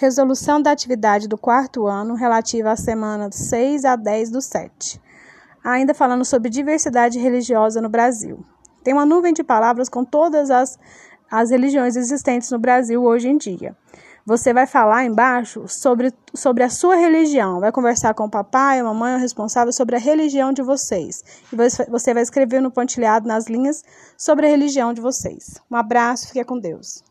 Resolução da atividade do quarto ano relativa à semana 6 a 10 do 7. Ainda falando sobre diversidade religiosa no Brasil. Tem uma nuvem de palavras com todas as, as religiões existentes no Brasil hoje em dia. Você vai falar embaixo sobre, sobre a sua religião, vai conversar com o papai, a mamãe, o responsável sobre a religião de vocês. E você vai escrever no pontilhado, nas linhas, sobre a religião de vocês. Um abraço, fique com Deus.